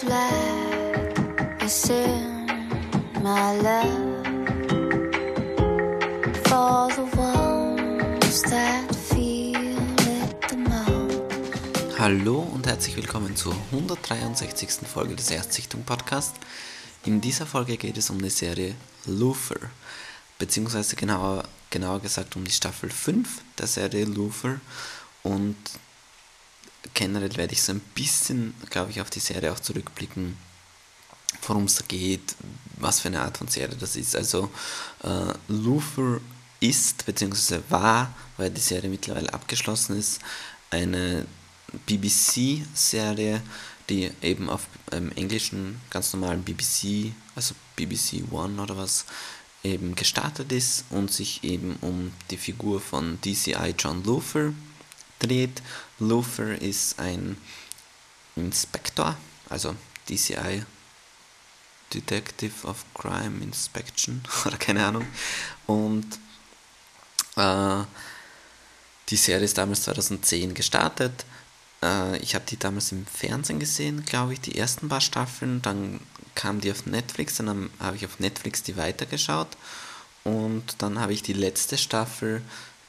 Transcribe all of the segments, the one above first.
flag is in my love for the ones that feel it the most. Hallo und herzlich willkommen zur 163. Folge des Erstsichtung Podcast. In dieser Folge geht es um die Serie Luther, beziehungsweise genauer, genauer gesagt um die Staffel 5 der Serie Luther und generell werde ich so ein bisschen, glaube ich, auf die Serie auch zurückblicken, worum es da geht, was für eine Art von Serie das ist. Also äh, Luther ist, beziehungsweise war, weil die Serie mittlerweile abgeschlossen ist, eine BBC-Serie, die eben auf ähm, englischen, ganz normalen BBC, also BBC One oder was, eben gestartet ist und sich eben um die Figur von DCI John Luther dreht. Luther ist ein Inspektor, also DCI Detective of Crime Inspection oder keine Ahnung. Und äh, die Serie ist damals 2010 gestartet. Äh, ich habe die damals im Fernsehen gesehen, glaube ich, die ersten paar Staffeln. Dann kam die auf Netflix, dann habe ich auf Netflix die weitergeschaut. Und dann habe ich die letzte Staffel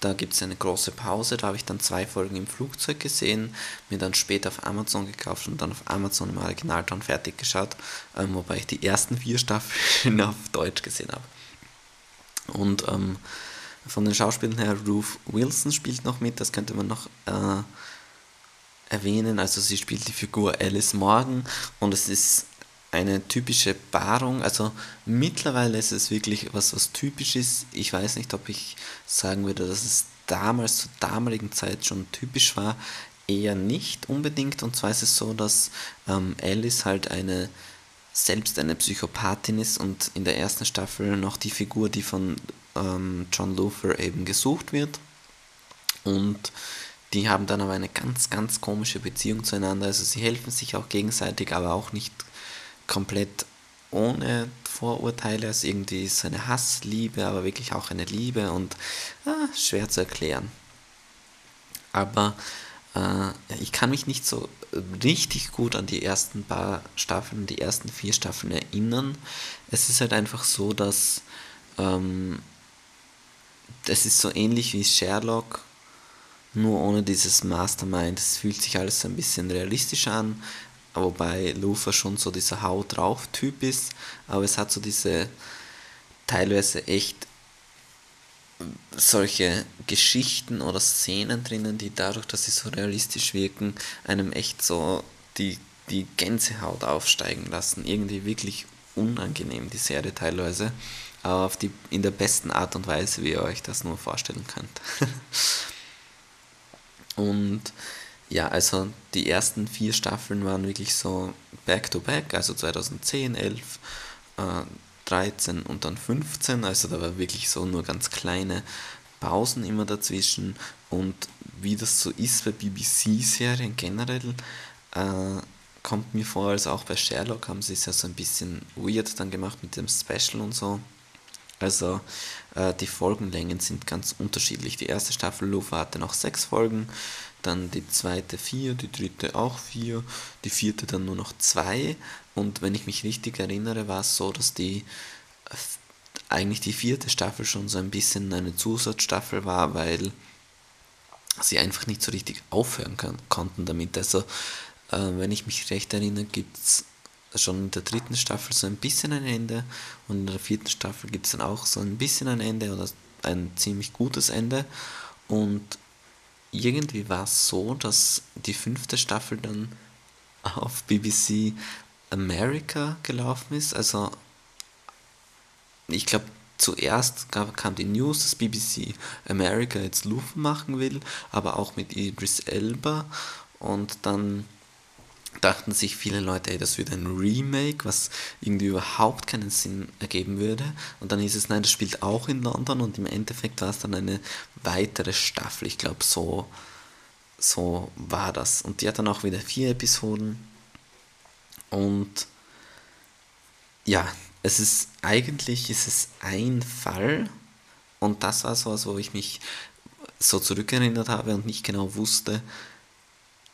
da gibt es eine große Pause, da habe ich dann zwei Folgen im Flugzeug gesehen, mir dann später auf Amazon gekauft und dann auf Amazon im Originalton fertig geschaut, ähm, wobei ich die ersten vier Staffeln auf Deutsch gesehen habe. Und ähm, von den Schauspielern her, Ruth Wilson spielt noch mit, das könnte man noch äh, erwähnen. Also sie spielt die Figur Alice Morgan und es ist eine typische Paarung. Also mittlerweile ist es wirklich was, was typisch ist. Ich weiß nicht, ob ich sagen würde, dass es damals zur damaligen Zeit schon typisch war. Eher nicht unbedingt. Und zwar ist es so, dass ähm, Alice halt eine selbst eine Psychopathin ist und in der ersten Staffel noch die Figur, die von ähm, John Luther eben gesucht wird. Und die haben dann aber eine ganz, ganz komische Beziehung zueinander. Also sie helfen sich auch gegenseitig, aber auch nicht komplett ohne Vorurteile. Also irgendwie ist eine Hassliebe, aber wirklich auch eine Liebe und ah, schwer zu erklären. Aber äh, ich kann mich nicht so richtig gut an die ersten paar Staffeln, die ersten vier Staffeln erinnern. Es ist halt einfach so, dass ähm, das ist so ähnlich wie Sherlock, nur ohne dieses Mastermind. Es fühlt sich alles ein bisschen realistischer an wobei Lufa schon so dieser Haut drauf Typ ist, aber es hat so diese teilweise echt solche Geschichten oder Szenen drinnen, die dadurch, dass sie so realistisch wirken, einem echt so die, die Gänsehaut aufsteigen lassen. Irgendwie wirklich unangenehm, die Serie teilweise, aber auf die, in der besten Art und Weise, wie ihr euch das nur vorstellen könnt. und ja, also die ersten vier Staffeln waren wirklich so back-to-back, -back, also 2010, 11, äh, 13 und dann 15, also da war wirklich so nur ganz kleine Pausen immer dazwischen und wie das so ist bei BBC-Serien generell, äh, kommt mir vor, also auch bei Sherlock haben sie es ja so ein bisschen weird dann gemacht mit dem Special und so. Also äh, die Folgenlängen sind ganz unterschiedlich. Die erste Staffel Lufa hatte noch sechs Folgen, dann die zweite vier, die dritte auch vier, die vierte dann nur noch zwei. Und wenn ich mich richtig erinnere, war es so, dass die eigentlich die vierte Staffel schon so ein bisschen eine Zusatzstaffel war, weil sie einfach nicht so richtig aufhören kann, konnten damit. Also, äh, wenn ich mich recht erinnere, gibt es schon in der dritten Staffel so ein bisschen ein Ende und in der vierten Staffel gibt es dann auch so ein bisschen ein Ende oder ein ziemlich gutes Ende. Und irgendwie war es so, dass die fünfte Staffel dann auf BBC America gelaufen ist. Also ich glaube, zuerst gab, kam die News, dass BBC America jetzt Luft machen will, aber auch mit Idris Elba. Und dann dachten sich viele Leute, ey, das wird ein Remake, was irgendwie überhaupt keinen Sinn ergeben würde. Und dann hieß es, nein, das spielt auch in London und im Endeffekt war es dann eine weitere Staffel. Ich glaube, so, so war das. Und die hat dann auch wieder vier Episoden. Und ja, es ist eigentlich ist es ein Fall. Und das war so was, wo ich mich so zurückerinnert habe und nicht genau wusste,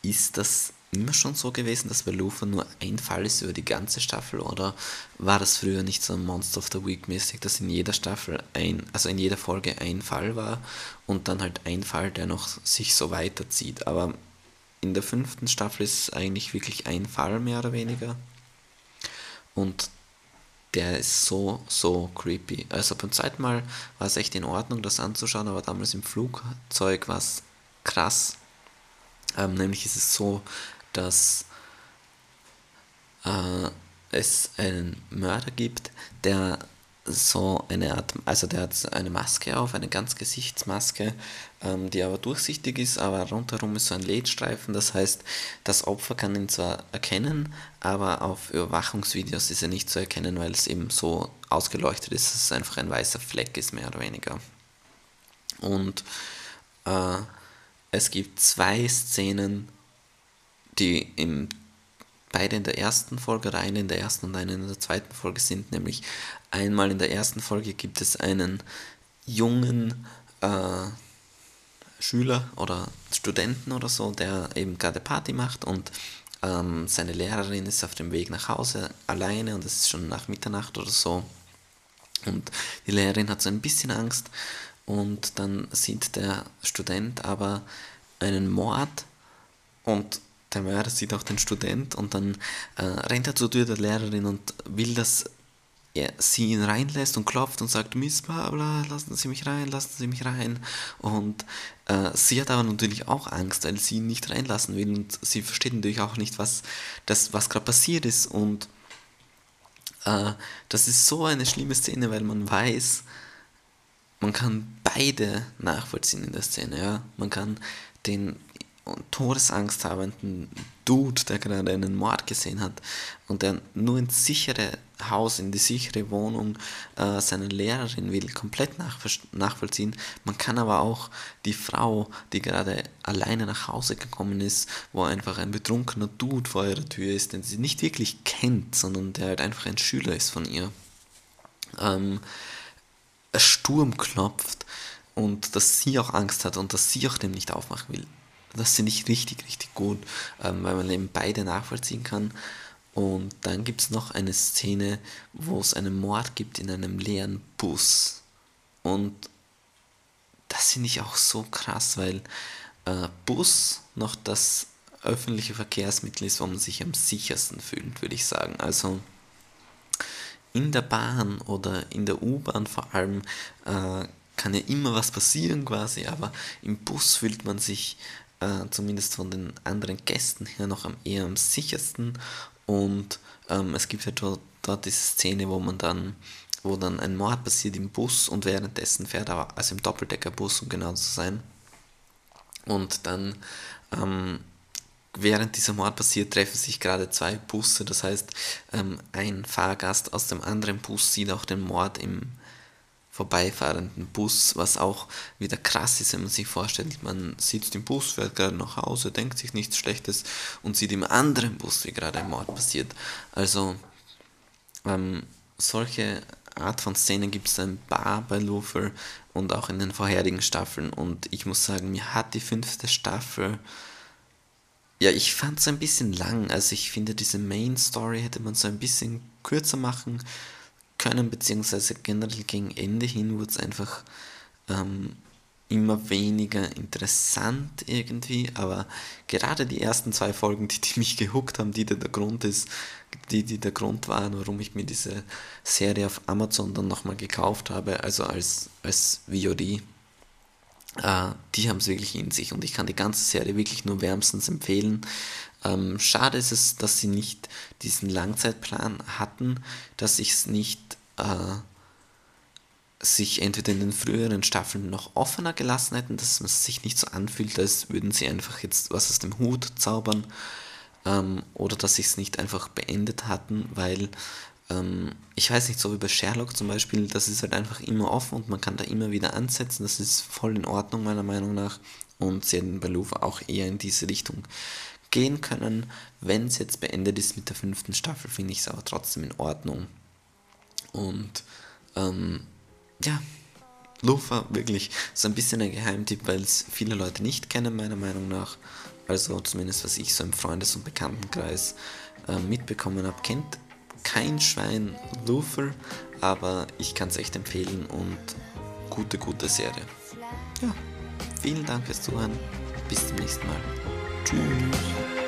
ist das immer schon so gewesen, dass bei Lufa nur ein Fall ist über die ganze Staffel oder war das früher nicht so ein Monster of the Week mäßig, dass in jeder Staffel ein, also in jeder Folge ein Fall war und dann halt ein Fall, der noch sich so weiterzieht. Aber in der fünften Staffel ist es eigentlich wirklich ein Fall mehr oder weniger. Und der ist so, so creepy. Also beim zweiten Mal war es echt in Ordnung, das anzuschauen, aber damals im Flugzeug war es krass. Ähm, nämlich ist es so, dass äh, es einen Mörder gibt, der so eine Art, also der hat eine Maske auf, eine Ganzgesichtsmaske, ähm, die aber durchsichtig ist, aber rundherum ist so ein Lidstreifen, das heißt, das Opfer kann ihn zwar erkennen, aber auf Überwachungsvideos ist er nicht zu erkennen, weil es eben so ausgeleuchtet ist, dass es einfach ein weißer Fleck ist, mehr oder weniger. Und äh, es gibt zwei Szenen, die im beide in der ersten Folge eine in der ersten und eine in der zweiten Folge sind. Nämlich einmal in der ersten Folge gibt es einen jungen äh, Schüler oder Studenten oder so, der eben gerade Party macht und ähm, seine Lehrerin ist auf dem Weg nach Hause alleine und es ist schon nach Mitternacht oder so. Und die Lehrerin hat so ein bisschen Angst und dann sieht der Student aber einen Mord und der Mörder sieht auch den Student und dann äh, rennt er zur Tür der Lehrerin und will, dass er, sie ihn reinlässt und klopft und sagt, Miss Babla, lassen Sie mich rein, lassen Sie mich rein. Und äh, sie hat aber natürlich auch Angst, weil sie ihn nicht reinlassen will und sie versteht natürlich auch nicht, was, was gerade passiert ist. Und äh, das ist so eine schlimme Szene, weil man weiß, man kann beide nachvollziehen in der Szene. Ja? Man kann den Todesangst habenden Dude, der gerade einen Mord gesehen hat und der nur ins sichere Haus, in die sichere Wohnung äh, seiner Lehrerin will, komplett nachvollziehen. Man kann aber auch die Frau, die gerade alleine nach Hause gekommen ist, wo einfach ein betrunkener Dude vor ihrer Tür ist, den sie nicht wirklich kennt, sondern der halt einfach ein Schüler ist von ihr, ähm, Sturm klopft und dass sie auch Angst hat und dass sie auch dem nicht aufmachen will das finde ich richtig, richtig gut, ähm, weil man eben beide nachvollziehen kann. Und dann gibt es noch eine Szene, wo es einen Mord gibt in einem leeren Bus. Und das finde ich auch so krass, weil äh, Bus noch das öffentliche Verkehrsmittel ist, wo man sich am sichersten fühlt, würde ich sagen. Also in der Bahn oder in der U-Bahn vor allem äh, kann ja immer was passieren quasi, aber im Bus fühlt man sich äh, zumindest von den anderen Gästen her noch am eher am sichersten. Und ähm, es gibt ja dort, dort diese Szene, wo man dann, wo dann ein Mord passiert im Bus und währenddessen fährt er, also im Doppeldeckerbus, um genau zu sein. Und dann ähm, während dieser Mord passiert, treffen sich gerade zwei Busse. Das heißt, ähm, ein Fahrgast aus dem anderen Bus sieht auch den Mord im vorbeifahrenden Bus, was auch wieder krass ist, wenn man sich vorstellt, man sitzt im Bus, fährt gerade nach Hause, denkt sich nichts Schlechtes und sieht im anderen Bus, wie gerade ein Mord passiert. Also ähm, solche Art von Szenen gibt es ein paar bei Lufer und auch in den vorherigen Staffeln und ich muss sagen, mir hat die fünfte Staffel ja, ich fand es ein bisschen lang. Also ich finde, diese Main Story hätte man so ein bisschen kürzer machen können, beziehungsweise generell gegen Ende hin wurde es einfach ähm, immer weniger interessant irgendwie, aber gerade die ersten zwei Folgen, die, die mich gehuckt haben, die der Grund ist, die, die der Grund waren, warum ich mir diese Serie auf Amazon dann nochmal gekauft habe, also als, als VOD, äh, die haben es wirklich in sich und ich kann die ganze Serie wirklich nur wärmstens empfehlen. Ähm, schade ist es, dass sie nicht diesen Langzeitplan hatten, dass ich es nicht äh, sich entweder in den früheren Staffeln noch offener gelassen hätten, dass man sich nicht so anfühlt, als würden sie einfach jetzt was aus dem Hut zaubern, ähm, oder dass sie es nicht einfach beendet hatten, weil ähm, ich weiß nicht, so wie bei Sherlock zum Beispiel, das ist halt einfach immer offen und man kann da immer wieder ansetzen, das ist voll in Ordnung meiner Meinung nach und sie hätten bei Louvre auch eher in diese Richtung gehen können. Wenn es jetzt beendet ist mit der fünften Staffel, finde ich es aber trotzdem in Ordnung. Und ähm, ja, Lufa wirklich so ein bisschen ein Geheimtipp, weil es viele Leute nicht kennen, meiner Meinung nach. Also zumindest was ich so im Freundes- und Bekanntenkreis äh, mitbekommen habe, kennt kein Schwein Luther, aber ich kann es echt empfehlen und gute, gute Serie. Ja, vielen Dank fürs Zuhören. Bis zum nächsten Mal. dreams